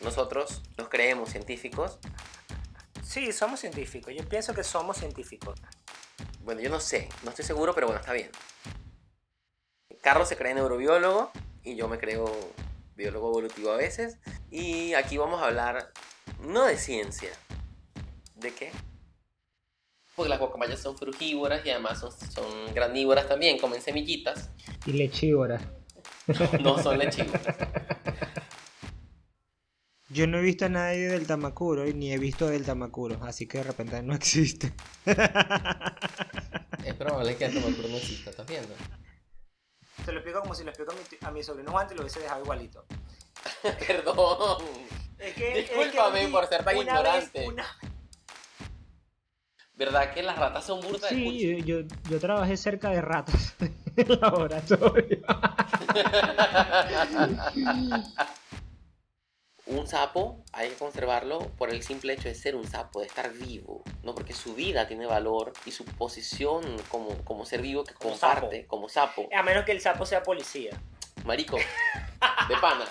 nosotros nos creemos científicos. Sí, somos científicos. Yo pienso que somos científicos. Bueno, yo no sé, no estoy seguro, pero bueno, está bien. Carlos se cree neurobiólogo y yo me creo biólogo evolutivo a veces. Y aquí vamos a hablar no de ciencia. ¿De qué? Porque las guacamayas son frugívoras y además son, son granívoras también, comen semillitas. Y lechívoras. No son lechívoras. Yo no he visto a nadie del Tamacuro y ni he visto del Tamacuro, así que de repente no existe. Es probable que el Tamacuro no exista, ¿estás viendo? Te lo explico como si lo explico a mi, a mi sobrino Juan y lo hubiese dejado igualito. Perdón. Es que, Discúlpame por ser tan una vez- ignorante. una- ¿Verdad que las ratas son burdas de? Sí, yo, yo, yo trabajé cerca de ratas en el laboratorio. Un sapo hay que conservarlo por el simple hecho de ser un sapo, de estar vivo, no porque su vida tiene valor y su posición como, como ser vivo que Como comparte, sapo. como sapo. A menos que el sapo sea policía. Marico, de pana.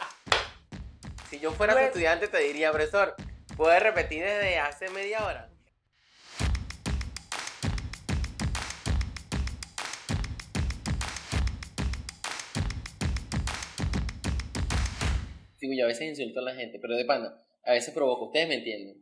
Si yo fuera Pues- tu estudiante te diría, profesor, ¿puedes repetir desde hace media hora? Yo a veces insulto a la gente, pero de pana, a veces provoco, ustedes me entienden.